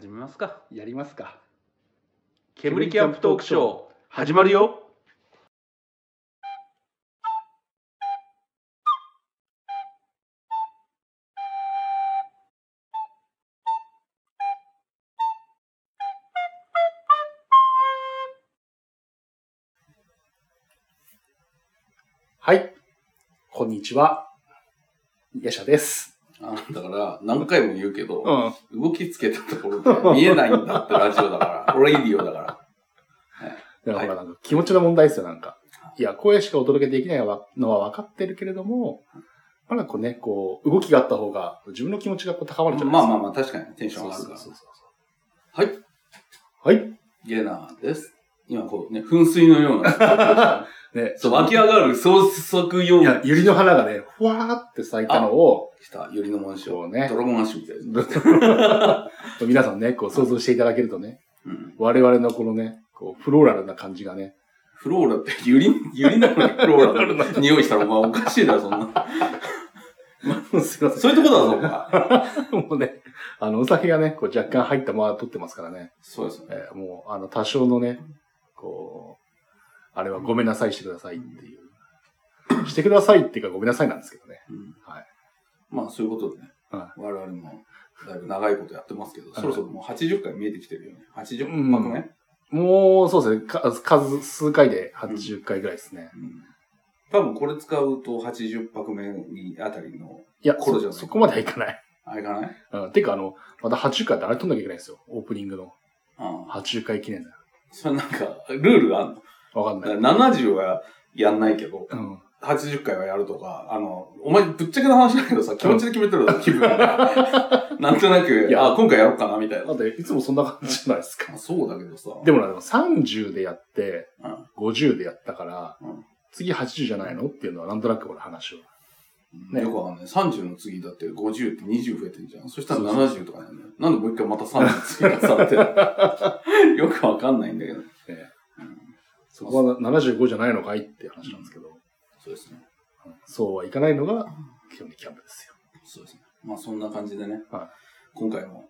始めますかやりますか。煙キャンプトークショー始まるよはい。こんにちは。ヤシャです。あだから、何回も言うけど、ん。動きつけたところで見えないんだってラジオだから、レイディオだから。だからなんか気持ちの問題ですよ、なんか。いや、声しかお届けできないのは分かってるけれども、まだこうね、こう、動きがあった方が、自分の気持ちがこう高まるじゃないですか。まあまあまあ、確かにテンション上がるから。そうそうそうはい、はい。ゲナーです。今こうね、噴水のような。ね、そう、湧き上がる総速よういや、ユリの花がね、ふわーって咲いたのを、した、ユリの紋章。こうね Dragon Ash みたいです。皆さんね、こう想像していただけるとね、うん。我々のこのね、こう、フローラルな感じがね、フローラって、ユリ、ユリなのにフローラの匂いしたら、お前おかしいだろ、そんな。すいません。そういうとこだぞ。もうね、あの、お酒がね、こう若干入ったまま取ってますからね。そうですね。えーもう、あの、多少のね、こう、あれはごめんなさいしてくださいっていう。してくださいっていうかごめんなさいなんですけどね。うんはい。まあ、そういうことでね。は我々も、だいぶ長いことやってますけど、いそろそろもう80回見えてきてるよね。80うん泊目、もう、そうですね、か数、数回で80回ぐらいですね。うん多分これ使うと80泊目にあたりの、いや、これじゃないそそこまではいかない。あれかない？うん。てか、あの、また80回ってあれ撮んなきゃいけないんですよ。オープニングの。うん。80回記念だ。それなんか、ルールがあるの？わかんない。だから70はやんないけど、うん。80回はやるとか、あの、お前ぶっちゃけの話だけどさ、気持ちで決めてる気分が。なんとなくい、やあ、今回やろうかな、みたいなだ。って、いつもそんな感じじゃないですか。そうだけどさ。でもな、でも30でやって、うん50でやったから、うん次80じゃないの？っていうのはなんとなく俺話を。ねよくわかんない。30の次だって50って20増えてんじゃん。そしたら70とかなんだよ。なんでもう一回また30追加されてる よくわかんないんだけど。ねうんそこは75じゃないのかいって話なんですけど、そうですね。うんそうはいかないのが基本的キャンプですよ。そうですね。まあそんな感じでね。はい今回も、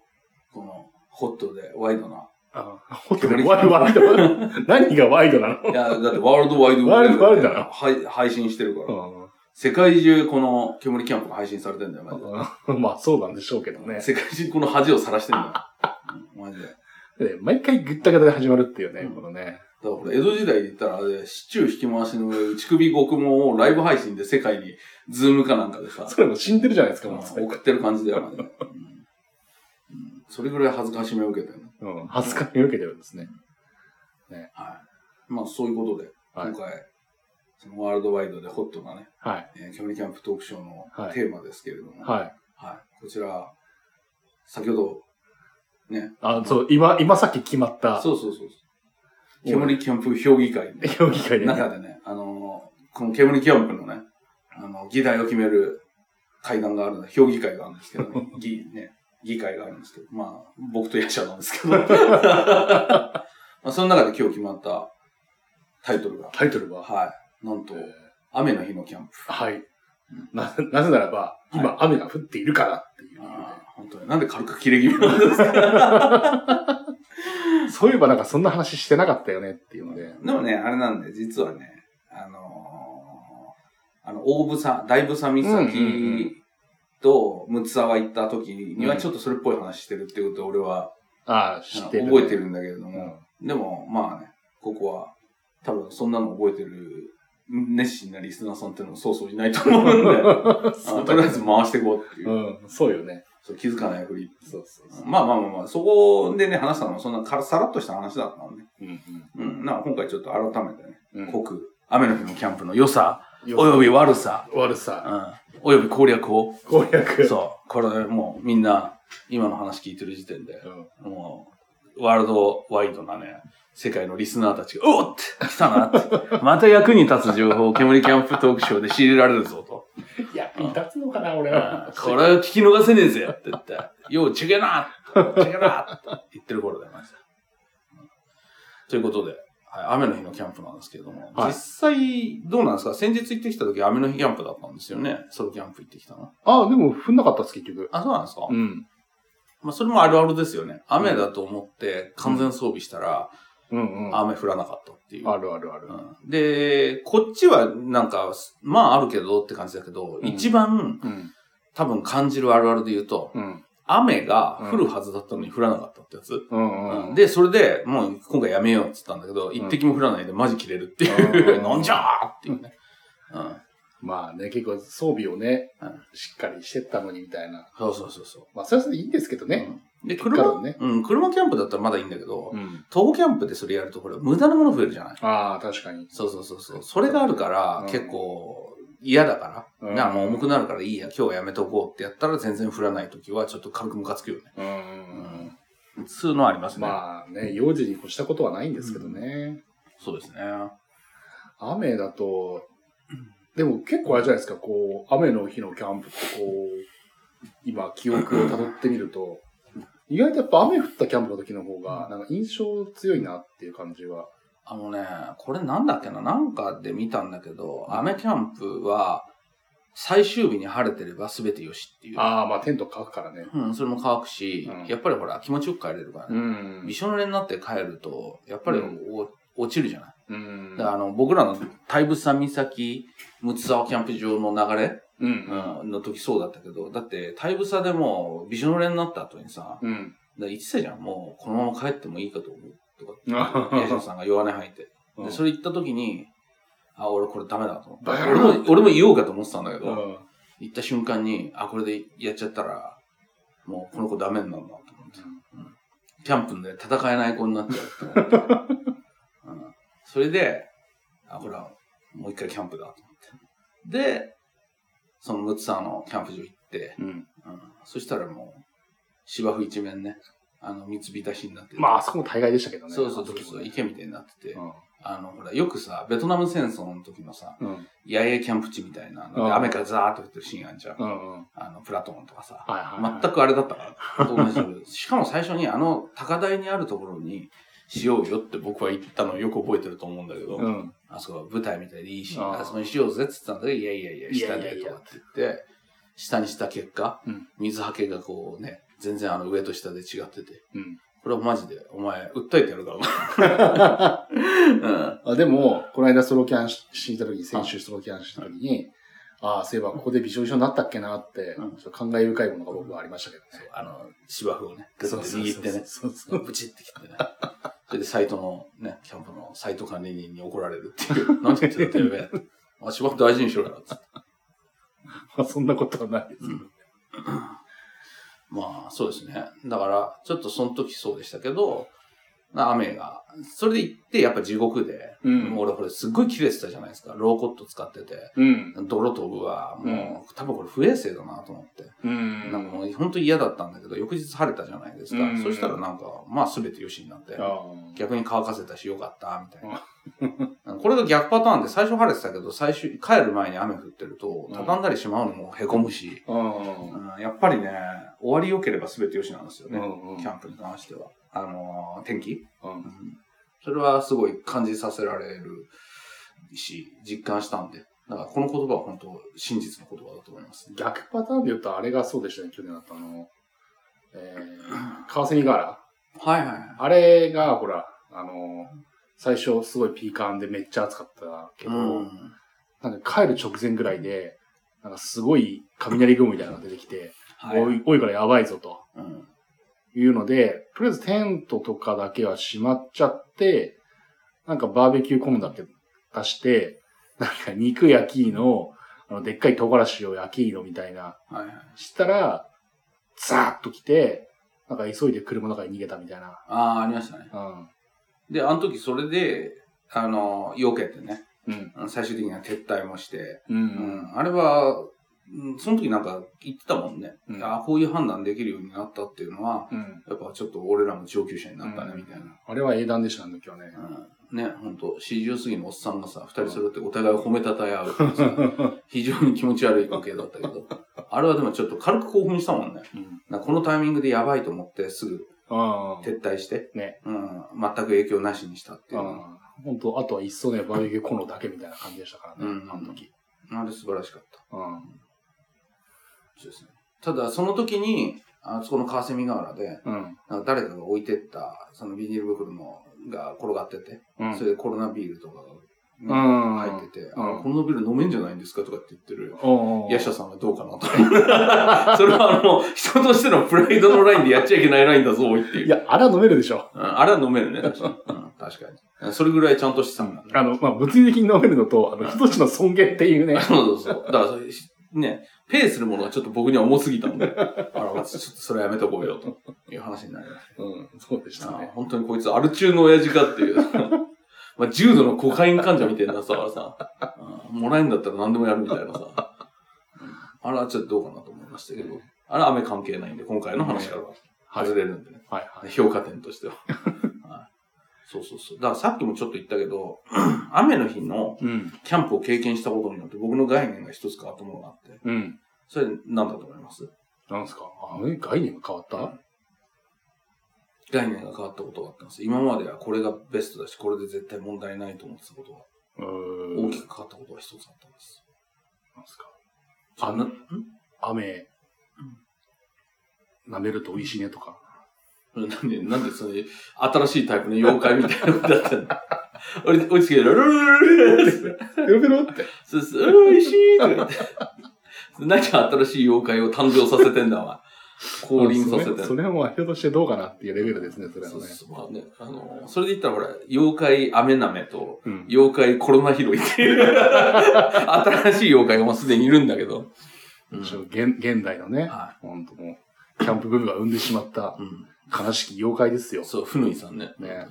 この、ホットでワイドな。あ、本当にワイワイド 何がワイドなの？いや、だってワールドワイドワールドワイドなの？はい配信してるから。う世界中この煙キャンプが配信されてんだよ、マジで。ん まあそうなんでしょうけどね。世界中この恥をさらしてんだよ。う んマジで。毎回ぐったぐたで始まるっていうね、うんこのね。からこれ江戸時代で言ったらあれ、市中引き回しの上、打ち首獄門をライブ配信で世界に、ズームかなんかでさ、それも死んでるじゃないですか、もううん送ってる感じだよ、マジで。うんうんそれぐらい恥ずかしめを受けてるね。うん。恥ずかしみを受けてるんですね。はい。まあそういうことで、はい今回、そのワールドワイドでホットなね、はい。えー、煙キャンプトークショーのはいテーマですけれども、はい。はい。こちら、先ほど、ね。あ、そう、今、今さっき決まった、そうそうそう。煙キャンプ評議会の 評議会でね。中でね、あのーこの煙キャンプのね、あの、議題を決める会談があるんで、評議会があるんですけど、ね、議、ね、議会があるんですけど、まあ、僕とヤシャなんですけど、まあ、その中で今日決まったタイトルが、タイトルは、はい。なんとえー、雨の日のキャンプ。はい。な、なぜならば、今、雨が降っているからっていう理由で。あー本当に。なんで軽く切れ気味なんですか？そういえばなんかそんな話してなかったよねっていうので。でもね、あれなんで、実はね、あのーあの、大房、大房うんうんう岬と六沢行った時にはちょっとそれっぽい話してるっていうことを俺は、ああ、知ってる、覚えてるんだけれどうも、ん。でも、まあね、ここは、多分そんなの覚えてる熱心なリスナーさんっていうのもそうそういないと思うんで、とりあえず回していこうっていうう、ん、そうよね。そう気づかないふり。そうそうそう。まあまあまあまあ、そこでね、話したのもそんなからさらっとした話だったのね。うんうん。なんか今回ちょっと改めてね、うん。うん濃く、雨の日のキャンプの良さ、よおよび悪さ、悪さ、うん、および攻略を、攻略。そう、これもうみんな、今の話聞いてる時点で、うん。もう、ワールドワイドなね、世界のリスナーたちが、おっ来たなって、また役に立つ情報を煙キャンプトークショーで仕入れられるぞと。役に立つのかな、俺うんは。これは聞き逃せねえぜって言って、よう、ちげえなちげえなって言ってる頃だよ、マジで。うんということで、はい、雨の日のキャンプなんですけれども、はい実際、どうなんですか？先日行ってきた時雨の日キャンプだったんですよね。ソロキャンプ行ってきたの。あ、でも、踏んなかったです、結局。あ、そうなんですか、うん。まあ、それもあるあるですよね。雨だと思って完全装備したら、うんうん。雨降らなかったっていう。あるあるある。うんで、こっちはなんか、まああるけどって感じだけど、うん一番うん。多分感じるあるあるで言うと、うん。雨が降るはずだったのに降らなかったってやつ。うんうん。で、それで、もう今回やめようって言ったんだけど、一滴も降らないでマジ切れるっていう、うん なんじゃーっていうね。うん。まあね、結構装備をねうん、しっかりしてったのにみたいな。そうそうそうそう。まあ、それはそれでいいんですけどね。うん。で、車、ねうん、車キャンプだったらまだいいんだけど、うん。徒歩キャンプでそれやると、これ無駄なもの増えるじゃない？ああ、確かに。そうそうそうそう。それがあるから、うん結構嫌だから、うんなあもう重くなるからいいや、今日はやめとこうってやったら全然降らないときはちょっと軽くムカつくよね。うんうんうん。つうのはありますね。まあね、用事に越したことはないんですけどね。そうですね。雨だと、でも結構あれじゃないですか、こう、雨の日のキャンプってこう、今記憶を辿ってみると、意外とやっぱ雨降ったキャンプの時の方が、なんか印象強いなっていう感じは。あのね、これなんだっけな、なんかで見たんだけど、雨キャンプは最終日に晴れてれば全てよしっていう。ああ、まあテント乾くからね。うん、それも乾くし、うんやっぱりほら気持ちよく帰れるからね。んびしょ濡れになって帰ると、やっぱりうんお落ちるじゃない？うんだからあの、僕らの大仏山岬、六沢キャンプ場の流れ、うん。うん、の時そうだったけど、だって、大仏さでもうびしょ濡れになった後にさ、うん。ら言ってたじゃん、もうこのまま帰ってもいいかと思うとかって、あヤシロさんが弱音吐いて。うんで、それ言った時に、あ、俺これダメだと思った。バカ野郎俺も、俺も言おうかと思ってたんだけど、うん言った瞬間に、あ、これでやっちゃったら、もうこの子ダメになるなと思って。キャンプで戦えない子になっちゃうって。うん、それで、あ、これはもう一回キャンプだと思って。で、そのムツサのキャンプ場行って、うん。うん、そしたらもう、芝生一面ね、あの、水浸しになっててまあ、あそこも大概でしたけどね。そうそうそうそう、池みたいになってて、うんあの、ほら、よくさ、ベトナム戦争の時のさ、うん。野営キャンプ地みたいなので、うん雨からザーッと降ってるシーンあんじゃん。うんうん。あの、プラトーンとかさ。はいはいはい。全くあれだったから。同じしかも最初にあの高台にあるところにしようよって僕は言ったのをよく覚えてると思うんだけど、うん。あそこは舞台みたいでいいし、あそこにしようぜって言ったんだけど、いやいやいや、下でとかって言って、下にした結果、うん水はけがこうね、全然あの上と下で違ってて、うん。これはマジで、お前、訴えてやるからな。あでも、この間ソロキャンしした時に、先週ソロキャンした時に、ああ、そういえばここでびしょびしょになったっけなって、うんちょっと感慨深いものが僕はありましたけどね。あの、芝生をね、グッと握ってね、ブチって切ってね。それでサイトのね、キャンプのサイト管理人に怒られるっていう。何て言ってたてめえ。あ、芝生大事にしろよ。つってまあそんなことはないですけど。まあ、そうですね。だから、ちょっとその時そうでしたけど、な雨が、それで行って、やっぱ地獄で、うん俺これすっごい切れてたじゃないですか。ローコット使ってて。うん。泥飛ぶわ。もう、多分これ不衛生だなと思って。うん。なんかもう本当に嫌だったんだけど、翌日晴れたじゃないですか。うんそしたらなんか、まあ全てよしになって。あ逆に乾かせたしよかった、みたいな。これが逆パターンで、最初晴れてたけど、最終、帰る前に雨降ってると、畳んだりしまうのも凹むし。うんやっぱりね、終わり良ければ全てよしなんですよね。うんうんキャンプに関しては。あのー天気、うんうんそれはすごい感じさせられるし、実感したんで。だからこの言葉は本当、真実の言葉だと思います。逆パターンで言うと、あれがそうでしたね、去年だったあの、えー、川蝉ガーラはいはいはい。あれが、ほら、あの、最初すごいピーカンでめっちゃ暑かったけど、うんなんか帰る直前ぐらいで、なんかすごい雷雲みたいなのが出てきて、はい。おい、からやばいぞとうんいうので、とりあえずテントとかだけは閉まっちゃって、なんかバーベキューコーンだけ出して、なんか肉焼きの、あの、でっかい唐辛子を焼きのみたいな、はいはい。したら、ザーッと来て、なんか急いで車の中に逃げたみたいな。ああ、ありましたね。うん。で、あの時それで、あの、避けてね、うん。最終的には撤退もして、う。うんん、あれは、うんその時なんか言ってたもんね。うんああ、こういう判断できるようになったっていうのは、うん。やっぱちょっと俺らも上級者になったね、みたいな。あれは英断でしたね、今日ね。うん、ね、ほんと、四十過ぎのおっさんがさ、二人揃ってお互いを褒めたたえ合うっていうさ 非常に気持ち悪い光景だったけど、あれはでもちょっと軽く興奮したもんね。うん。このタイミングでやばいと思ってすぐあ撤退して、ねうん、全く影響なしにしたっていうのは。あ。本当あとは一層ね、バーベキューコンロだけみたいな感じでしたからね、うんあの時。あれ素晴らしかった。うん。そうですね。ただ、その時に、あそこの川蝉河原で、うん。なんか誰かが置いてった、そのビニール袋のが転がってて、うん。それでコロナビールとかが、入ってて、うんあ、コロナビール飲めんじゃないんですかとかって言ってる。ヤシャさんがどうかなと。それはあの、人としてのプライドのラインでやっちゃいけないラインだぞ、おいっていう。いや、あれは飲めるでしょ。うんあれは飲めるね、確かに。かに。それぐらいちゃんとしてたんだね。あの、まあ、物理的に飲めるのと、あの、人としての尊厳っていうね。そうそうそう。だからね、ペイするものがちょっと僕には重すぎたんで、あら、ちょっとそれはやめとこうよ、という話になりました。うん、そうでしたあね。本当にこいつアル中の親父かっていう。まあ、重度のコカイン患者みたいなさ、さ、うんもらえんだったら何でもやるみたいなさ。うんあれはちょっとどうかなと思いましたけど、あれは雨関係ないんで、今回の話からははい。外れるんでね。はいはい。評価点としては。はいそうそうそう。だからさっきもちょっと言ったけど、雨の日のうん。キャンプを経験したことによって僕の概念が一つ変わったものがあって、うん。それ何だと思います？なんですか？あの概念が変わった？概念が変わったことがあったんです。今まではこれがベストだし、これで絶対問題ないと思ってたことが。大きく変わったことが一つあったんです。なんですか？あな、ん？雨、舐めると美味しいねとか。なんで、なんでそれ、新しいタイプの妖怪みたいなことだったの？俺、追いつけて、ルルルルルルルペロペロって。そうそう、美味しいとか言って。何新しい妖怪を誕生させてんだわ。降臨させてんだそれはもう人としてどうかなっていうレベルですね、それはね。そうそう、まあね、あの、それで言ったらほら、妖怪アメナメと、妖怪コロナ拾いっていう、新しい妖怪がもうすでにいるんだけど。うん現現代のね、はい本当もう、キャンプブームが生んでしまった。うん。悲しき妖怪ですよ。そう、ふぬいさんね。ね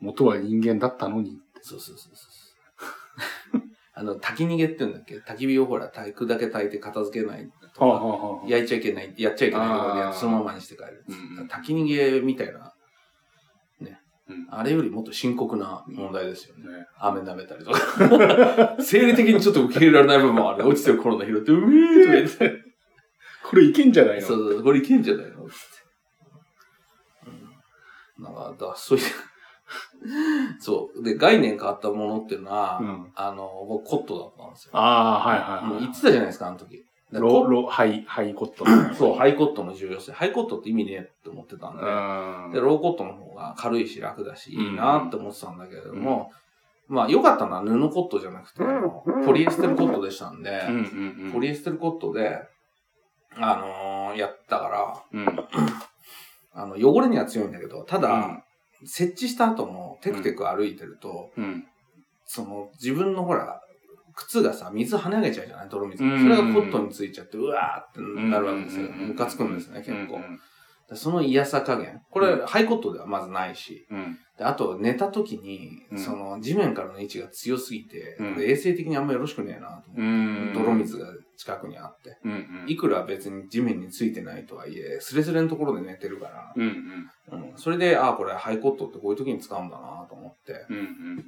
元は人間だったのに。そうそうそうそう。あの、焚き逃げって言うんだっけ？焚き火をほら、炊くだけ炊いて片付けないとか、はあはあはあ焼いちゃいけない、やっちゃいけないところでそのままにして帰る。うん焚き逃げみたいな、ね、うんあれよりもっと深刻な問題ですよね。ね雨舐めたりとか。生理的にちょっと受け入れられない部分もある。落ちてるコロナ拾って、うめーとか言って。これいけんじゃないの？そうそう、これいけんじゃないの？なんか、だそういう、そう。で、概念変わったものっていうのは、うんあの、僕コットだったんですよ。ああ、はいはいはい。もう言ってたじゃないですか、あの時。ロ、コロ、ハイ、ハイコットの。そう、ハイコットの重要性。ハイコットって意味ねえって思ってたんで、うん。で、ローコットの方が軽いし楽だし、いいなって思ってたんだけれども、うまあ良かったのは布コットじゃなくて、ポリエステルコットでしたんで。ポリエステルコットで、あのーやったから、うん。あの、汚れには強いんだけど、ただ、うん。設置した後もテクテク歩いてると、うん。その、自分のほら、靴がさ、水跳ね上げちゃうじゃない？泥水。うん。それがコットについちゃって、うわーってなるわけですよ。うん。ムカつくんですね、結構。その嫌さ加減。これ、うんハイコットではまずないし。うん。であと、寝た時に、うんその、地面からの位置が強すぎて、衛生的にあんまよろしくねえなと思って。うん。泥水が近くにあって。うんうん。いくら別に地面についてないとはいえ、スレスレのところで寝てるから、うんうん。うん、それで、ああ、これハイコットってこういう時に使うんだなと思って、うん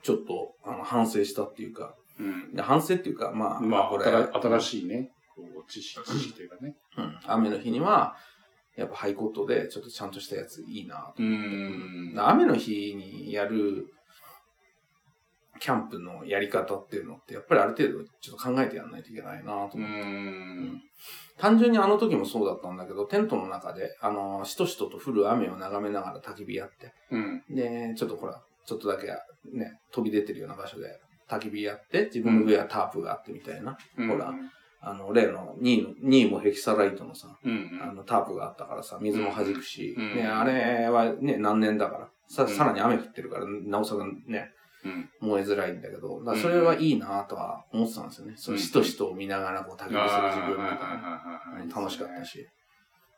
ちょっとあの反省したっていうか、うん。で反省っていうか、まあ、うん。まあ、これ、新新しいね、こう知識、知識というかね。うん、雨の日には、やっぱハイコットでちょっとちゃんとしたやついいなとう思って。雨の日にやるキャンプのやり方っていうのって、やっぱりある程度ちょっと考えてやらないといけないなとう思って。ん。単純にあの時もそうだったんだけど、テントの中で、あの、しとしとと降る雨を眺めながら焚き火やって、うん。で、ちょっとほら、ちょっとだけね、飛び出てるような場所で焚き火やって、自分の上はタープがあってみたいな、ほらあの、例の2位の、2位もヘキサライトのさ、うん。あの、タープがあったからさ、水も弾くし、うんね、あれはね、何年だから、さ、うんさらに雨降ってるから、なおさらね、うん。燃えづらいんだけど、だそれはいいなとは思ってたんですよね。そのしとしとを見ながらこう焚き火する自分みたいな。うん楽しかった。し。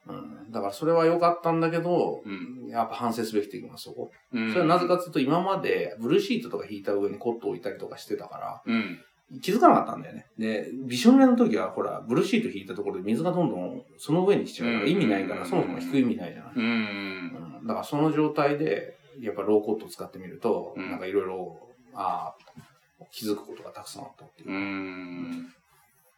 うん。だからそれは良かったんだけど、うやっぱ反省すべき点がそこ。うんそれはなぜかというと、今までブルーシートとか引いた上にコットを置いたりとかしてたから、うん。気づかなかったんだよね。で、びしょ濡れの時は、ほら、ブルーシート引いたところで水がどんどんその上に来ちゃうから意味ないから、うんそもそも引く意味ないじゃない。うん。うんだからその状態で、やっぱローコットを使ってみると、うんなんかいろいろ、ああ、気づくことがたくさんあったっていう。うだん。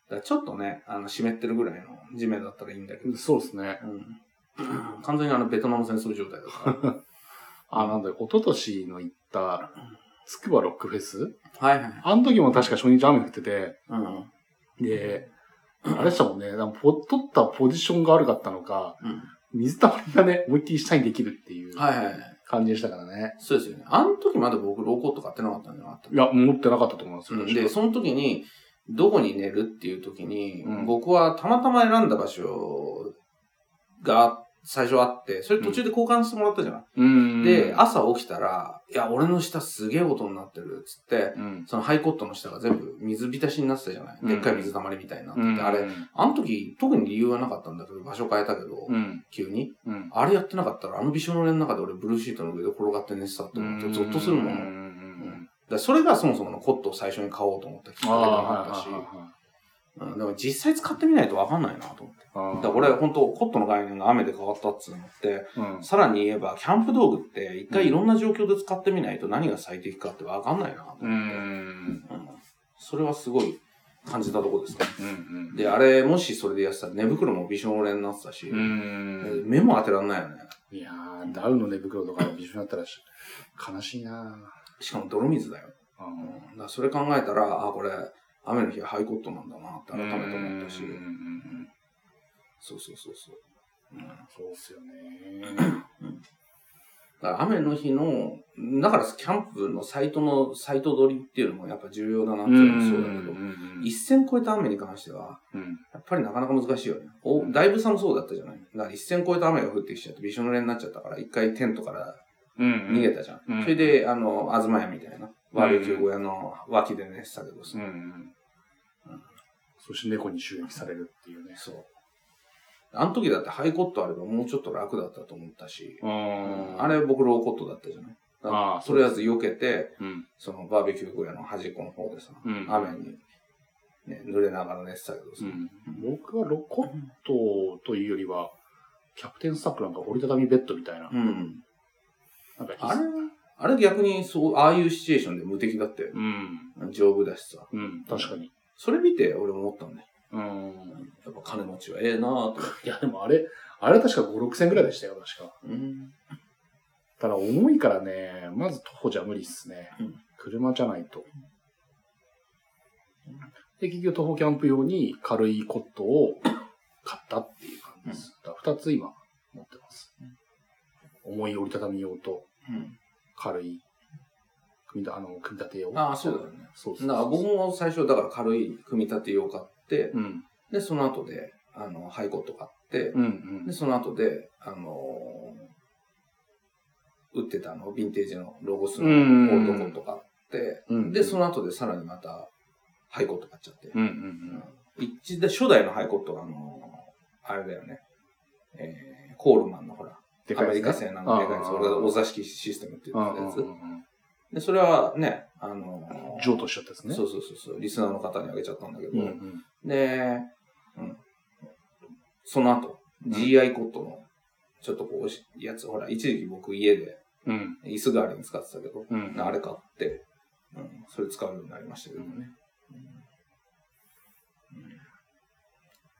からちょっとね、あの、湿ってるぐらいの地面だったらいいんだけど、そうですね。うん。完全にあの、ベトナム戦争状態だから。あ、なんだよ、一昨年の行った、つくばロックフェスはいはい。あの時も確か初日雨降ってて、うん。で、あれでしたもんね。ポ取ったポジションが悪かったのか、うん。水たまりがね、思いっきり下にできるっていうはいはいはい。感じでしたからね。そうですよね。あの時まだ僕ローコット買ってなかったんじゃなかったいや、持ってなかったと思いますよ。うんで、その時に、どこに寝るっていう時に、うん僕はたまたま選んだ場所が最初あって、それ途中で交換してもらったじゃない、うん。で、朝起きたら、いや、俺の下すげえ音になってるっつって、うん、そのハイコットの下が全部水浸しになってたじゃない、うん。でっかい水たまりみたいになってて、うん、あれ、あの時特に理由はなかったんだけど、場所変えたけど、うん。急に？うん。あれやってなかったら、あのびしょ濡れの中で俺ブルーシートの上で転がって寝てたって思ってゾッとするもの。うん。だそれがそもそものコットを最初に買おうと思ったきっかけでもあったし、うん、でも実際使ってみないとわかんないなと思って。はい。だ俺、本当コットの概念が雨で変わったっつうのって、うん、さらに言えば、キャンプ道具って一回いろんな状況で使ってみないと何が最適かってわかんないなと思って。うん。うんそれはすごい感じたとこですね。うん。で、あれ、もしそれでやってたら寝袋もびしょ濡れになってたし、うん。目も当てらんないよね。いやー、ダウの寝袋とかで一緒になったらし悲しいなしかも泥水だよ。ぁ。うん、だそれ考えたら、あ、これ、雨の日はハイコットなんだなって改めて思ったし。うん、うんうんそうそうそうそう。うんそうっすよね。だから雨の日の、だからキャンプのサイトの、サイト取りっていうのもやっぱ重要だなっていうのもそうだけど、ん一線超えた雨に関しては、うん。やっぱりなかなか難しいよね。お、だいぶさもそうだったじゃない。だから一線超えた雨が降ってきちゃってびしょ濡れになっちゃったから、一回テントからうん逃げたじゃん。それで、あの、東屋みたいな、バーベキュー小屋の脇で寝てたけどさ、うんうん。そして猫に襲撃されるっていうね。そう。あの時だってハイコットあればもうちょっと楽だったと思ったし、うんあれ僕ローコットだったじゃない？ああとりあえず避けて、うん。そのバーベキュー小屋の端っこの方でさ、うん雨に、ね、濡れながら寝てたけどさ、うん。僕はロコットというよりは、キャプテンスタックなんか折りたたみベッドみたいな。うん。なんかあれは、あれ逆にそう、ああいうシチュエーションで無敵だったよ。うん。丈夫だしさ。うん。確かに。それ見て俺も思ったんだよ。うん。やっぱ金持ちはええなぁと。いや、でもあれ、あれは確か5、6千ぐらいでしたよ、確か。うん。ただ重いからね、まず徒歩じゃ無理っすね。うん車じゃないと。で、結局徒歩キャンプ用に軽いコットを買ったっていう感じです。だから2つ今持ってます。重い折りたたみ用とうん。軽い組み立あの組み立て用。ああ、そうだよね。そうそうだから僕も最初、だから軽い組み立て用買って、うん。で、その後で、あの、ハイコット買って、うんうんで、。その後で、あのー売ってたあの、ヴィンテージのロゴスのオうんールドコット買って、うんで、その後でさらにまた、ハイコット買っちゃって。うんうん一で、初代のハイコットは、あのーあれだよね。えー、コールマンのほら、でアメリカ製なのでかいやつ、俺がお座敷システムって言ってたやつ。で、それはね、あのー譲渡しちゃったですね。そうそうそうそう、リスナーの方にあげちゃったんだけど、うんうん。で、うん。その後、GI コットの、ちょっとこう、やつ、ほら、一時期僕家でうん。椅子代わりに使ってたけど、うん。あれ買って、うん、それ使うようになりましたけどね。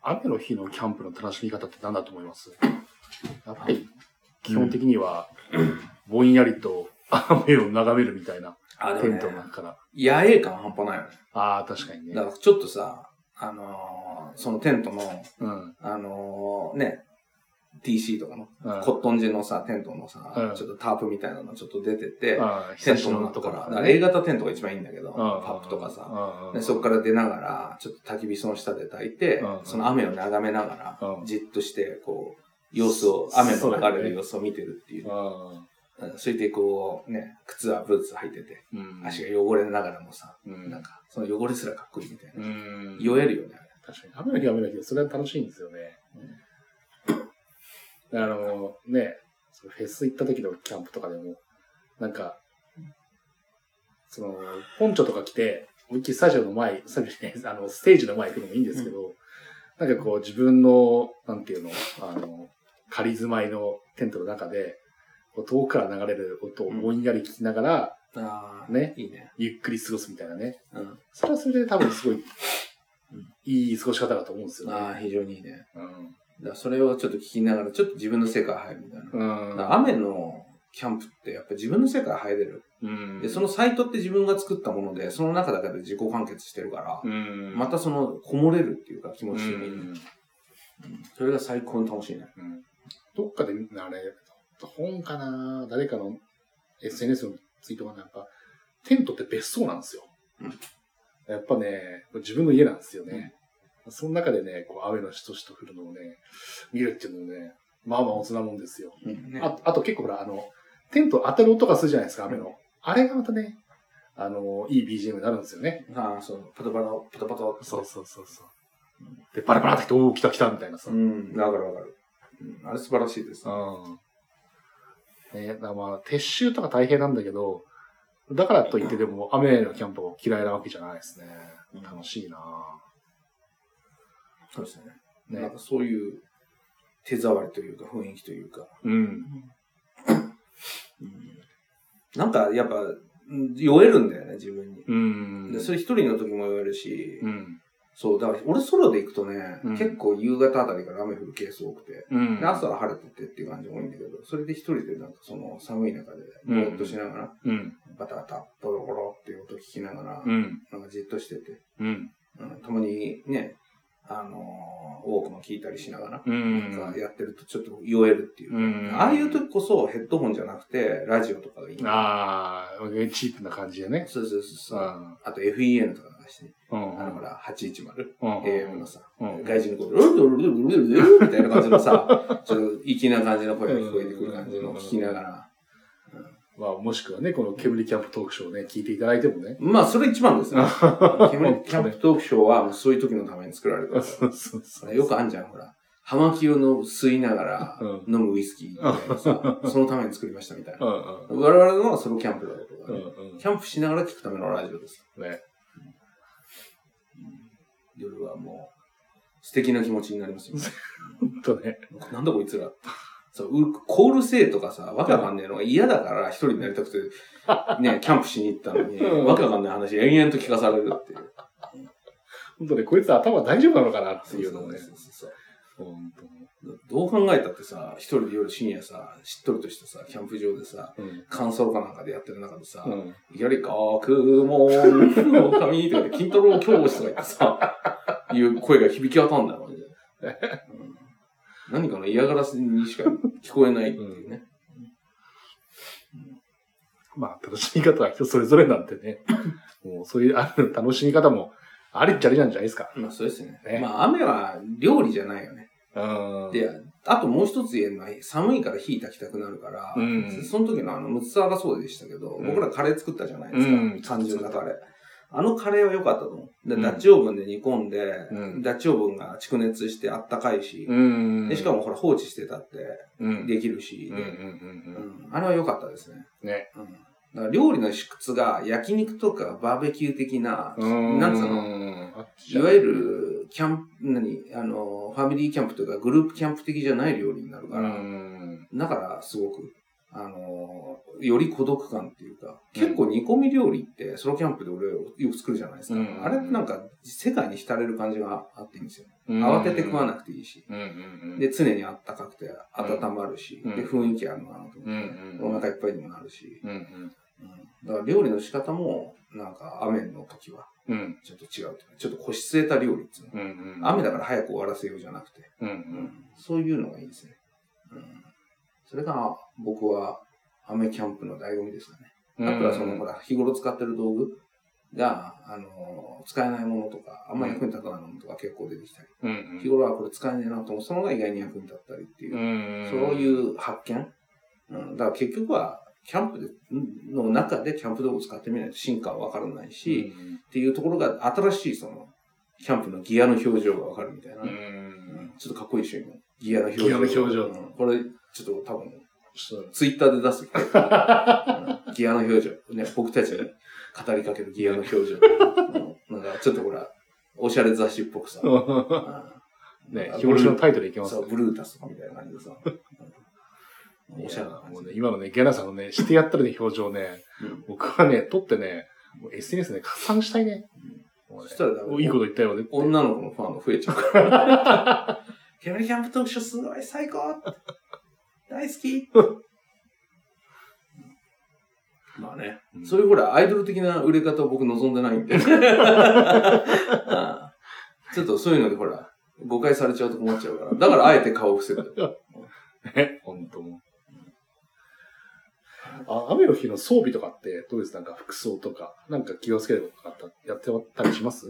雨の日のキャンプの楽しみ方って何だと思います？やっぱり、基本的には、ぼんやりと 雨を眺めるみたいな、あ、テントの、中から。野営感半端ないよね。ああ、確かにね。だ。からちょっとさ、あのーそのテントの、うん。あのーね、TC とかの、うん。コットン地のさ、テントのさ、うん。ちょっとタープみたいなのちょっと出てて、ああ、テン久しぶりのトの中から、ところだから A 型テントが一番いいんだけど、パップとかさ、さでそこから出ながら、ちょっと焚き火その下で焚いて、うん。その雨を眺めながら、うん。じっとして、こう、様子を、雨の流れる様子を見てるっていう。それでこう、ね、靴はブーツ履いてて、うん。足が汚れながらもさ、うん。なんか、その汚れすらかっこいいみたいな。うん。酔えるよね、確かに。雨の日は雨の日で、それは楽しいんですよね。あの、ね、フェス行った時のキャンプとかでも、なんか、その、ポンチョとか着て、思いっきりスタジオの前、スタジオね、あの、ステージの前行くのもいいんですけど、なんかこう自分の、なんていうの、あの、仮住まいのテントの中で、こう遠くから流れる音をぼんやり聞きながら、ああ、ねいいね。ゆっくり過ごすみたいなね。うん。それはそれで多分すごい、いい過ごし方だと思うんですよね。ああ、非常にいいね。うんだからそれをちょっと聞きながら、ちょっと自分の世界入るみたいな。だうん。雨のキャンプってやっぱ自分の世界入れる。うんで、そのサイトって自分が作ったもので、その中だけで自己完結してるから、うんまたその、こもれるっていうか気持ち的に。うんそれが最高に楽しいね。うんどっかで、あれ、本かな？誰かの SNS のツイートがなんか、テントって別荘なんですよ。うんやっぱね、自分の家なんですよね。その中でね、こう、雨のしとしと降るのをね、見るっていうのね、まあまあ大人もんですよ。うんねああと結構ほら、あの、テント当たる音がするじゃないですか、雨の。あれがまたね、あの、いい BGM になるんですよね。ああ、そう、パタパタ、パタパタ。そうそうそうそう。で、バラバラって、おお、来た来たみたいなさ。うん、わかるわかる。うんあれ素晴らしいです。うん。ね、だまあ、撤収とか大変なんだけど、だからといってでも雨のキャンプが嫌いなわけじゃないですね。楽しいなそうですね。ねなんかそういう手触りというか雰囲気というか。うん。なんかやっぱ、うん酔えるんだよね、自分に。うん。でそれ一人の時も酔えるし、うん。そう、だから俺ソロで行くとね、うん結構夕方あたりから雨降るケース多くて、うん。で朝は晴れててっていう感じが多いんだけど、それで一人でなんかその寒い中で、ぼーっとしながら、うん。バタバタ、ボロボロっていう音聞きながら、うん。なんかじっとしてて、うん。うん、たまにね、あのー、ウォークも聞いたりしながら、うん。なんかやってるとちょっと酔えるっていうか、うんああいう時こそヘッドホンじゃなくて、ラジオとかがいい。ああ、チープな感じでね。そうそうそうそうう。ん。あと FEN とかあのほら、810、AM のさ、外人の声、うん、うルうルうルうルみたいな感じのさ、ちょっと粋な感じの声が聞こえてくる感じの聞きながら、まあ、もしくはね、この煙キャンプトークショーをね、聞いていただいてもね。まあ、それ一番ですね。煙キャンプトークショーは、もうそういう時のために作られてますよくあんじゃん、ほら。葉巻をの吸いながら飲むウイスキーみたいなさ、そのために作りましたみたいな。我々のはソロキャンプだとかね。キャンプしながら聞くためのラジオです。ね。夜はもう、素敵な気持ちになりますよ。ほんとね。なんだこいつら。そう、うコールせえとかさ、わけわかんねえのが嫌だから一人になりたくて、ね、キャンプしに行ったのに、うんわけわかんない話延々と聞かされるっていう。ほんとね、こいつ頭大丈夫なのかなっていうのをね。そうそうそうどう考えたってさ、一人で夜深夜さ、しっとりとしたさ、キャンプ場でさ、うん。カンソロかなんかでやってる中でさ、うん。いきなり、学問の神とかで筋トレ教師とか言ってさ、いう声が響き渡るんだよ、マジで。うん何かの嫌がらせにしか聞こえないっていうね。まあ、楽しみ方は人それぞれなんてね。もう、そういう、ある楽しみ方も、ありっちゃありなんじゃないですか。まあそうですね。ねまあ雨は料理じゃないよね。うん。で、あともう一つ言えるのは、寒いから火炊きたくなるから、うんその時のあの、ムツサーがそうでしたけど、うん僕らカレー作ったじゃないですか。うん単純なカレー。あのカレーは良かったと思う。で、うんダッチオーブンで煮込んで、うんダッチオーブンが蓄熱してあったかいし、うん。でしかもほら放置してたってうん、できるし、あれは良かったですね。うん。ね。うんだから料理の質が焼肉とかバーベキュー的な、うん。なんつうの？のいわゆる、キャンプ、何？あの、ファミリーキャンプというか、グループキャンプ的じゃない料理になるかうら、ん。だから、すごく、あの、より孤独感っていうか、結構煮込み料理って、ソロキャンプで俺よく作るじゃないですか。うんあれってなんか、世界に浸れる感じがあっていいんですよ。うん慌てて食わなくていいし。うん、うん、うん。で、常にあったかくて温まるし、うんで、雰囲気あるなと思って、うん、うん。お腹いっぱいにもなるし、うん、うん。うんだから料理の仕方も、なんか雨の時はうん、ちょっと違ううかちょっと腰据えた料理っていうの。うん。雨だから早く終わらせようじゃなくて、うん、う。うんんそういうのがいいですね。うん、それが僕は雨キャンプの醍醐味ですかね。あとはその、ほら、日頃使ってる道具が、あの、使えないものとか、あんまり役に立たないものとか結構出てきたり、うん、日頃はこれ使えねえなと思う、そのが意外に役に立ったりっていう、うん。そういう発見。うん、だから結局は、キャンプでの中でキャンプ道具を使ってみないと進化はわからないし、っていうところが新しいその、キャンプのギアの表情がわかるみたいな。ちょっとかっこいいでしょ、今。ギアの表情。ギアの表情うんこれ、ちょっと多分、ツイッターで出す。う んギアの表情。ね、僕たちに語りかけるギアの表情。うんなんか、ちょっとほら、おしゃれ雑誌っぽくさ。うんねなんか、日頃のタイトルいきますそう、ブルータスみたいな感じでさ。うんおしゃれな感じもうね、今のね、ギャナさんのね、してやったらね、表情ね、うん僕はね、撮ってね、SNS ね、拡散したいね。そしたらいいこと言ったよね。女の子のファンが増えちゃうから。煙キャンプ特集すごい最高大好き まあね。うんそういうほら、アイドル的な売れ方を僕望んでないんで。ちょっとそういうのでほら、誤解されちゃうと困っちゃうから。だからあえて顔を伏せる。ね、本当もう。あ、雨の日の装備とかってどうです？なんか服装とか、なんか気をつけることとかあったやってたりします？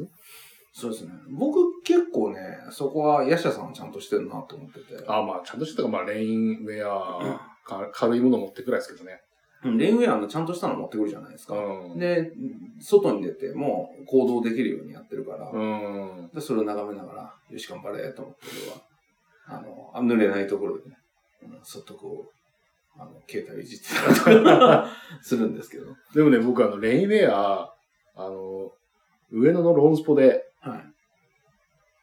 そうですね。僕結構ね、そこはヤシャさんはちゃんとしてるなと思ってて。あ、まあ、ちゃんとしてたか、まあ、レインウェア、か軽いもの持ってくらいですけどね。うんレインウェアのちゃんとしたの持ってくるじゃないですか。うん。で、外に出ても行動できるようにやってるから、うん。でそれを眺めながら、よし、頑張れと思って俺は、あの、あ濡れないところでね、うん、そっとこう、あの、携帯をいじってたりとかするんですけど。でもね、僕あの、レインウェア、あの、上野のローンスポで、はい。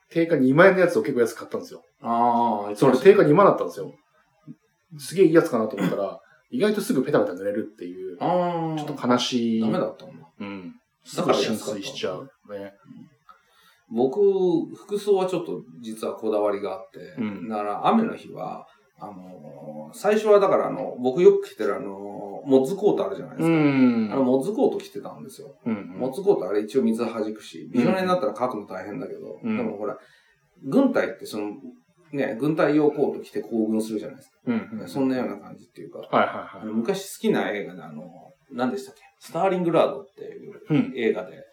定価2万円のやつを結構安く買ったんですよ。ああ、それ定価2万だったんですよ。すげえいいやつかなと思ったら、意外とすぐペタペタ濡れるっていう、ああ、ちょっと悲しい。ダメだったんだ。うん。だから浸水しちゃう。ね。僕、服装はちょっと実はこだわりがあって、うんだから雨の日は、あのー最初はだからあの、僕よく着てるあのーモッズコートあるじゃないですか。んあの、モッズコート着てたんですよ。うん。モッズコートあれ一応水弾くし、びしょ濡れになったら書くの大変だけど、うんでもほら、軍隊ってその、ね、軍隊用コート着て行軍するじゃないですか。うん。そんなような感じっていうか、はいはいはい。あの昔好きな映画であの、何でしたっけ？スターリングラードっていううん。映画で、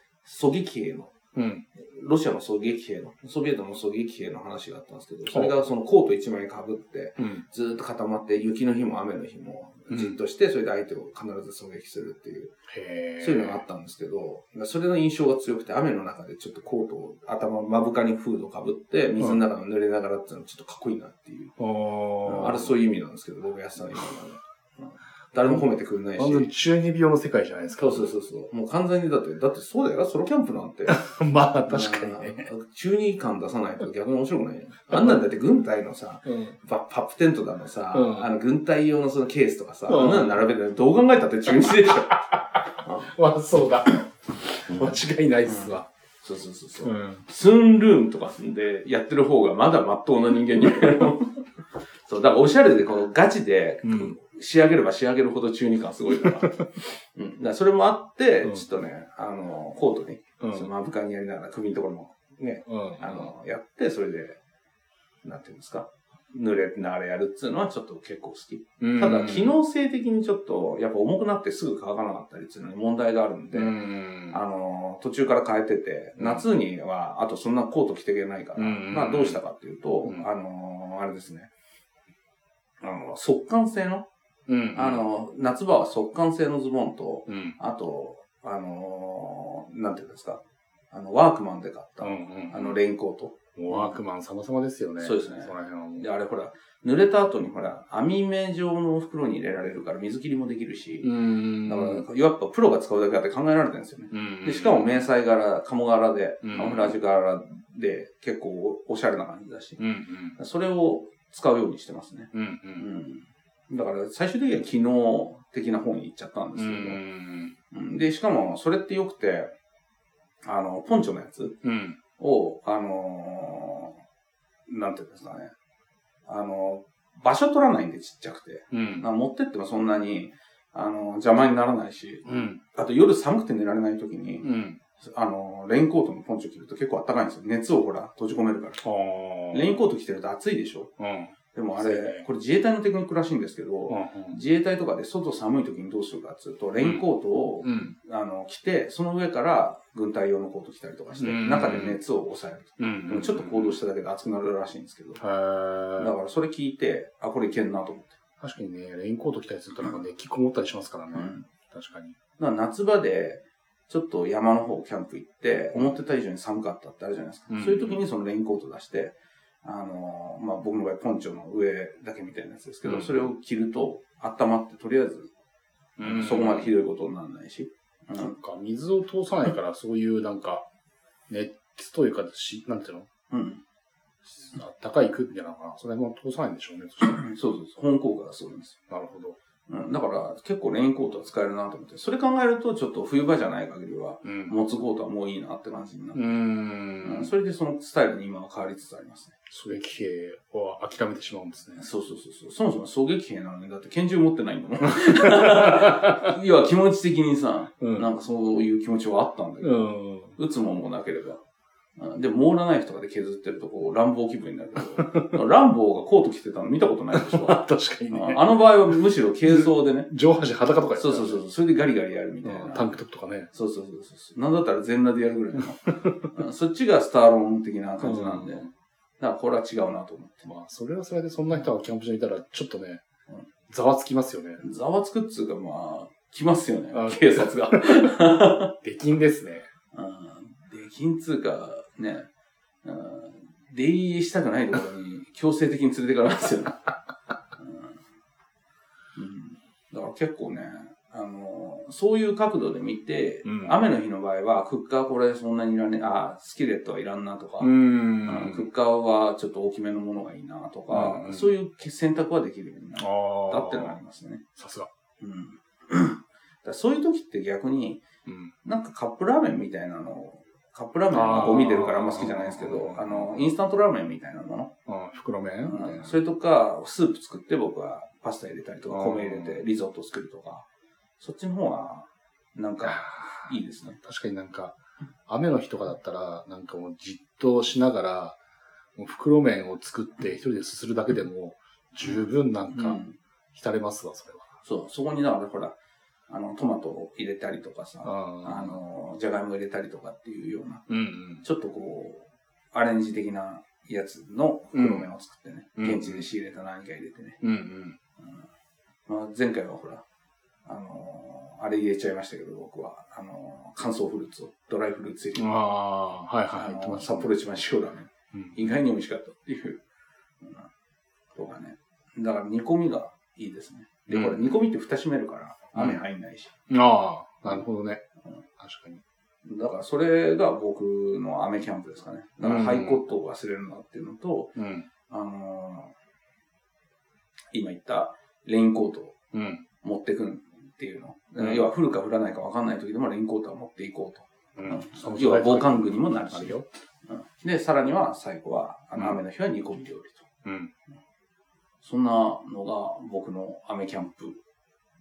狙撃兵のうん。ロシアの狙撃兵の、ソビエトの狙撃兵の話があったんですけど、それがそのコート一枚被って、うん。ずーっと固まって、雪の日も雨の日もじっとして、それで相手を必ず狙撃するっていう、へそういうのがあったんですけど、それの印象が強くて、雨の中でちょっとコートを頭、目深にフード被って、水の中の濡れながらっていうのはちょっとかっこいいなっていう。ああれそういう意味なんですけど、僕やってたの今まで。うん誰も褒めてくれないし。完全に中二病の世界じゃないですか。そうそうそうそう。もう完全にだって、だってそうだよ、ソロキャンプなんて。まあ、確かにね。うん。中二感出さないと 逆に面白くないよ。あんなんだって軍隊のさ、うん。パパップテントだのさ、うんあの軍隊用のそのケースとかさ、うんあんなの並べてどう考えたって中二でしょ。まあ、そうだ。間違いないっすわ。そうそうそうそう。ん。スンルームとかでやってる方がまだ真っ当な人間に見える。そう、だからおしゃれでこのガチでうん仕上げれば仕上げるほど中二感すごいから。うん。だからそれもあって、うんちょっとね、あの、コートに、うん。その目深にやりながら首のところもね、うん。あの、やって、それで、なんていうんですか、濡れながらやるっていうのはちょっと結構好き。うん、ただ、機能性的にちょっと、やっぱ重くなってすぐ乾かなかったりっていうのに問題があるんで、うん。あの、途中から変えてて、うん夏には、あとそんなコート着ていけないから、うんまあどうしたかっていうと、うんあの、あれですね、あの、速乾性の、うん。あ、の、夏場は速乾性のズボンと、うん。あと、あの、なんていうんですか、あの、ワークマンで買った、うんうん。あの、レインコート。ワークマン様々ですよね。そうですねその辺はもう。で、あれほら、濡れた後にほら、網目状の袋に入れられるから水切りもできるし、んだから、やっぱプロが使うだけだって考えられてるんですよね。うん。で、しかも迷彩柄、鴨柄で、うんカモフラージュ柄で、結構おしゃれな感じだし、うんうん。それを使うようにしてますね。うんう。うんん。だから、最終的には機能的な方に行っちゃったんでうすけど、で、しかも、それって良くて、あの、ポンチョのやつうん。を、あのーなんていうんですかね。あの、場所取らないんでちっちゃくて。うん。あ持ってってもそんなに、あの、邪魔にならないし、うん。あと夜寒くて寝られない時に、うん。あの、レインコートのポンチョ着ると結構暖かいんですよ。熱をほら、閉じ込めるから。あレインコート着てると暑いでしょうん。でもあれこれ自衛隊のテクニックらしいんですけど、うん。自衛隊とかで外寒い時にどうするかっていうと、レインコートを、うん。あの、着て、その上から軍隊用のコート着たりとかして、うん中で熱を抑えると。うん。でもちょっと行動しただけで熱くなるらしいんですけど、だへかーらそれ聞いて、あ、これいけんなと思って。確かにね、レインコート着たりするとなんか熱気こもったりしますからね。うん確かに。だから夏場で、ちょっと山の方キャンプ行って、思ってた以上に寒かったってあるじゃないですか。うんそういう時にそのレインコート出して、あのーまあ、僕の場合ポンチョの上だけみたいなやつですけど、うんそれを着ると温まって、とりあえず、そこまでひどいことにならないし。うんなんか、水を通さないから、そういうなんか、熱というか、し、なんていうの？うん。あったかい空気なのかな？それも通さないんでしょうね、そしたらそうそうそう。本効果がそうなんですなるほど。うん、だから結構レインコートは使えるなと思って。それ考えるとちょっと冬場じゃない限りは、うん。持つコートはもういいなって感じになって、ううんん。それでそのスタイルに今は変わりつつありますね。狙撃兵を諦めてしまうんですね。そうそうそうそう。そもそも狙撃兵なのに、だって拳銃持ってないんだもん。要は気持ち的にさ、うんなんかそういう気持ちはあったんだけうど、ん。撃つもんもなければ。うんで、モーラナイフとかで削ってるとこう、乱暴気分になるけど、乱暴がコート着てたの見たことないでしょ。確かにね。あの場合はむしろ軽装でね。上半身裸とかやそうそうそうそう。それでガリガリやるみたいな。うんタンクトップとかね。そうそうそうそう。なんだったら全裸でやるぐらいの。うんそっちがスターローン的な感じなんで。うんだからこれは違うなと思って。まあ、それはそれでそんな人がキャンプ場にいたら、ちょっとねうん、ざわつきますよね。ざわつくっつうかまあ、来ますよねあ。警察が。出禁ですね。うん。できんつうか、ね、うん、出入りしたくないところに強制的に連れてかれますよね。うん。うん、だから結構ね、あの、そういう角度で見て、うん雨の日の場合は、クッカーこれそんなにいらねあ、スキレットはいらんなとか、ううんん。クッカーはちょっと大きめのものがいいなとか、うんそういう選択はできるようになっ。たってのがありますね。さすが。うん。だそういう時って逆に、うん。なんかカップラーメンみたいなのを、カップラーメンはゴミ出るからあんま好きじゃないですけど、あの、インスタントラーメンみたいなもの、あ袋麺？うんそれとか、スープ作って僕はパスタ入れたりとか、米入れてリゾット作るとか、そっちの方が、なんか、いいですね。確かになんか、雨の日とかだったら、なんかもうじっとしながら、もう袋麺を作って一人ですするだけでも、十分なんか、うん。浸れますわ、それは。そう、そこにだからほら、あの、トマトを入れたりとかさ、ああの、じゃがいも入れたりとかっていうような、うんうん。ちょっとこう、アレンジ的なやつの袋麺を作ってね、うん現地で仕入れた何か入れてね。うんうん。まあ、前回はほら、あのーあれ入れちゃいましたけど、僕は、あのー乾燥フルーツを、ドライフルーツ入れて、ああ、はいはい、あのー札幌一番塩ラーメン。うん意外に美味しかったっていう、うん、とかね。だから煮込みがいいですね。で、うんこれ煮込みって蓋閉めるから、うん雨入んないし。ああ、なるほどねうん。確かに。だからそれが僕の雨キャンプですかね。だからハイコットを忘れるなっていうのと、うん。あのー今言ったレインコートをうん。持ってくんっていうの。うん要は降るか降らないか分かんない時でもレインコートは持っていこうと。うん。要は防寒具にもなるしよ。うんで、さらには最後は、あうんの雨の日は煮込み料理と。うん。そんなのが僕の雨キャンプ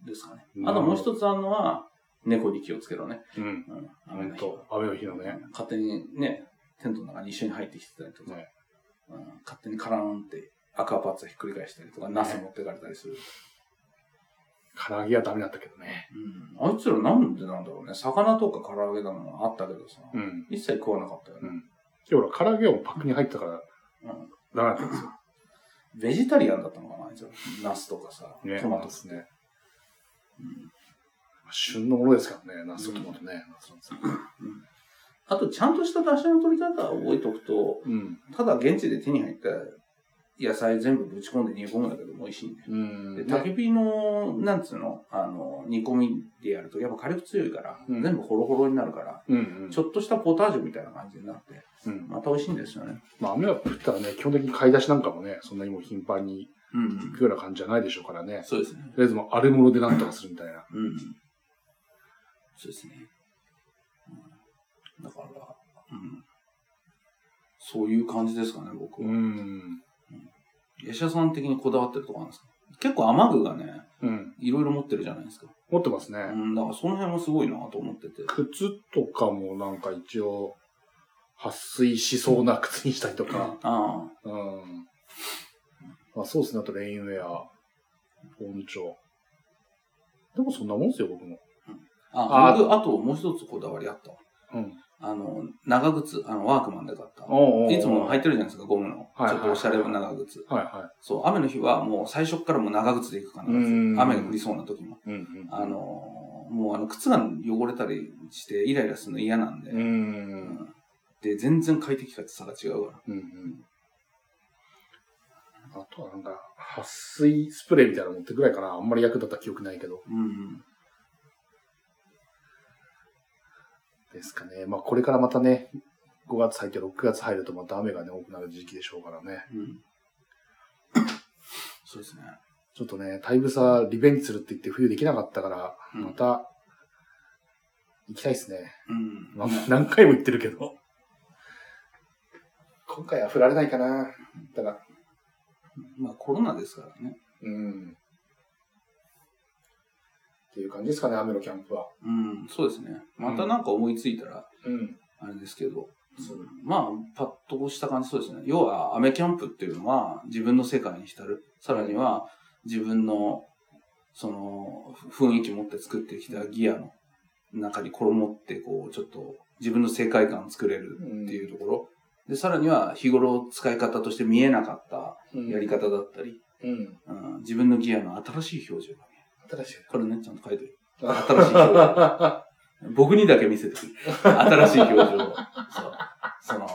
ですかね。あともう一つあるのは、猫に気をつけろね。うん。うん、雨本の日のね。勝手にね、テントの中に一緒に入ってきてたりとか、ねうん、勝手にカラーンってアクアパッツァひっくり返したりとか、ナス持ってかれたりする。唐揚げはダメだったけどね。うん、あいつらなんでなんだろうね。魚とか唐揚げだもあったけどさ、うん。一切食わなかったよね。今日は唐揚げをパックに入ってたからうんダメだったんですよ。ベジタリアンだったのかな、あいつら。ナスとかさ、ね。トマトですね。うん旬のものですからね。ナスとトマトね。あと、ちゃんとした出汁の取り方を覚えておくと、うん。ただ現地で手に入った野菜全部ぶち込んで煮込むだけでも美味しいん。で、ね焚き火の、なんつうの、あの、煮込みでやると、やっぱ火力強いから、うん全部ホロホロになるから、うんうん。ちょっとしたポタージュみたいな感じになって、うん。また美味しいんですよね。まあ雨が降ったらね、基本的に買い出しなんかもね、そんなにもう頻繁にうん行くような感じじゃないでしょうからね。そうですね。とりあえずもうあるものでなんとかするみたいな。うん。そうですね。うん、だから、うん。そういう感じですかね、僕は。ん。ヤシャさん的にこだわってるとこあるんですか？結構雨具がね、うん。いろいろ持ってるじゃないですか。持ってますね。うん、だからその辺もすごいなと思ってて。靴とかもなんか一応、撥水しそうな靴にしたりとか。あうん。まあそうですね。あとレインウェア、ポンチョ。でもそんなもんですよ、僕も。あ。あ、あ僕、あともう一つこだわりあったわ。うん。あの、長靴、あの、ワークマンで買った。おいつも履いててるじゃないですか、ゴムの。はいちょっとおしゃれな長靴。はいはそう、雨の日はもう最初からもう長靴で行くかな。うん雨が降りそうな時も。い。うんうん。あの、もうあの、靴が汚れたりしてイライラするの嫌なんで。う。うんで、全然快適さが違うから。うんうん。あとはなんか、撥水スプレーみたいなの持ってくらいかな。あんまり役立った記憶ないけど。うん。ですかね。まあこれからまたね、5月入って6月入るとまた雨がね、多くなる時期でしょうからね。うん。そうですね。ちょっとね、タイブサリベンジするって言って冬できなかったから、うんまた、行きたいですね。うん。まあ、何回も言ってるけど。今回は振られないかな。だから、まあコロナですからね。うん。っていう感じですかね、雨のキャンプは。うん、そうですね。またなんか思いついたら、うん。あれですけど、そうまあ、パッとした感じそうですね。要は、アメキャンプっていうのは、自分の世界に浸る。さらには、自分の、その、雰囲気持って作ってきたギアの中に衣って、こう、ちょっと、自分の世界観を作れるっていうところ。で、さらには、日頃使い方として見えなかったやり方だったり、うん。うん、自分のギアの新しい表情が見。新しい。これね、ちゃんと書いてる。新 新しい表情。僕にだけ見せてくる。新しい表情を。そう。その、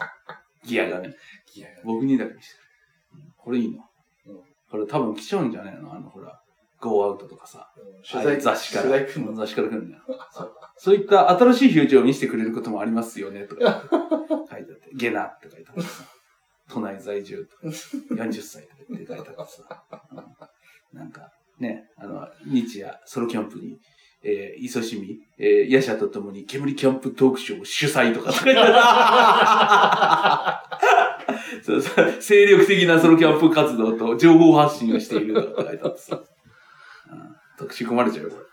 ギアがね、いや僕にだけ見せてくる。これいいの。うんこれ多分来ちゃうんじゃねえの？あの、ほら、ゴーアウトとかさ。取材、雑誌から。取材。雑誌から来るんだよ。そう。そういった新しい表情を見せてくれることもありますよね、とか 書いてあって。ゲナって書いてあってさ。都内在住とか、40歳とかって書いてあってさ。うんなんか、ね、あの、日夜、ソロキャンプに、えー、いそしみ、えー、ヤシャと共に煙キャンプトークショー主催とか書いてあるそうそう精力的なソロキャンプ活動と情報発信をしているとか書いてあってさ。うん特集込まれちゃうよ、これ。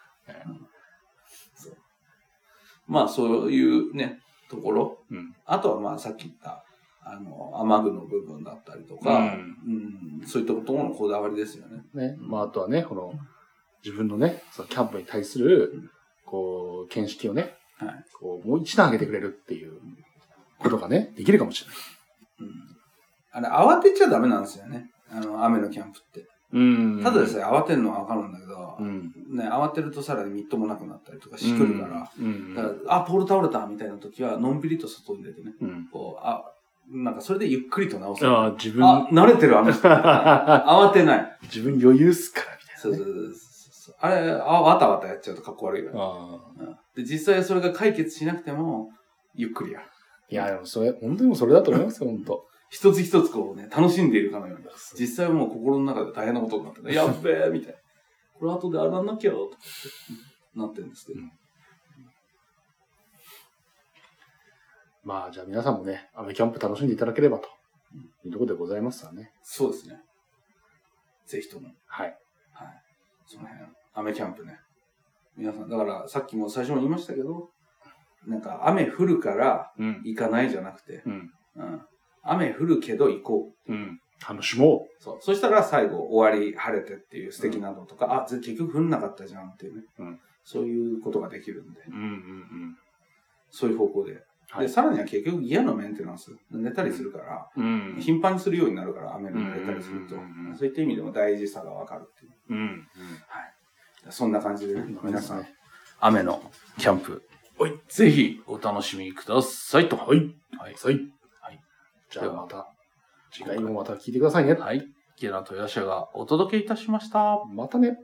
まあ、そういうね、ところ。うん。あとはまあ、さっき言った、あの、雨具の部分だったりとか、うんそういったことのこだわりですよね。ね。まあ、あとはね、この、自分のね、そのキャンプに対する、こう、見識をね、はい。こう、もう一段上げてくれるっていうことがね、できるかもしれない。うん。あれ、慌てちゃダメなんですよね。あの、雨のキャンプって。うんただでさえ慌てるのはわかるんだけど、うん。ね、慌てるとさらにみっともなくなったりとかしくるから、うん。だからあ、ポール倒れたみたいな時は、のんびりと外に出てね、うん。こう、あ、なんかそれでゆっくりと直す。ああ、自分、あ、慣れてるあの人。慌てない。自分余裕っすから、みたいな、そうそうね。そうそう。あれ、あ、わたわたやっちゃうとかっこ悪いから。ああ。うんで、実際それが解決しなくても、ゆっくりやる。いや、でもそれ、本当にもうそれだと思いますよ、本当。一つ一つこうね、楽しんでいるかのように。実際はもう心の中で大変なことになってね、やっべえみたいな。これ後で洗わなきゃ、となってるんですけど。まあ、じゃあ皆さんもね、雨キャンプ楽しんでいただければというところでございますわね。そうですね。ぜひとも。はい。はい。その辺、雨キャンプね。皆さん、だからさっきも最初も言いましたけど、なんか雨降るからうん。行かないじゃなくて、うん。うん。雨降るけど行こう。うん。楽しもそう。そしたら最後終わり晴れてっていう素敵なのとか、あ、ぜ結局降んなかったじゃんっていうね。うんそういうことができるんで、う。うんうんうん。そういう方向で。はいで、さらには結局ギアのメンテナンス、寝たりするから、うん。頻繁にするようになるから、雨に濡れたりするとうん。そういった意味でも大事さがわかるっていう。うん。はい。そんな感じでね、皆皆さん。雨のキャンプ、ぜひお楽しみくださいと。はい。はい。はい。はい。じゃあまた、次回もまた聞いてくださいね。はい。ゲラとヤシャがお届けいたしました。またね。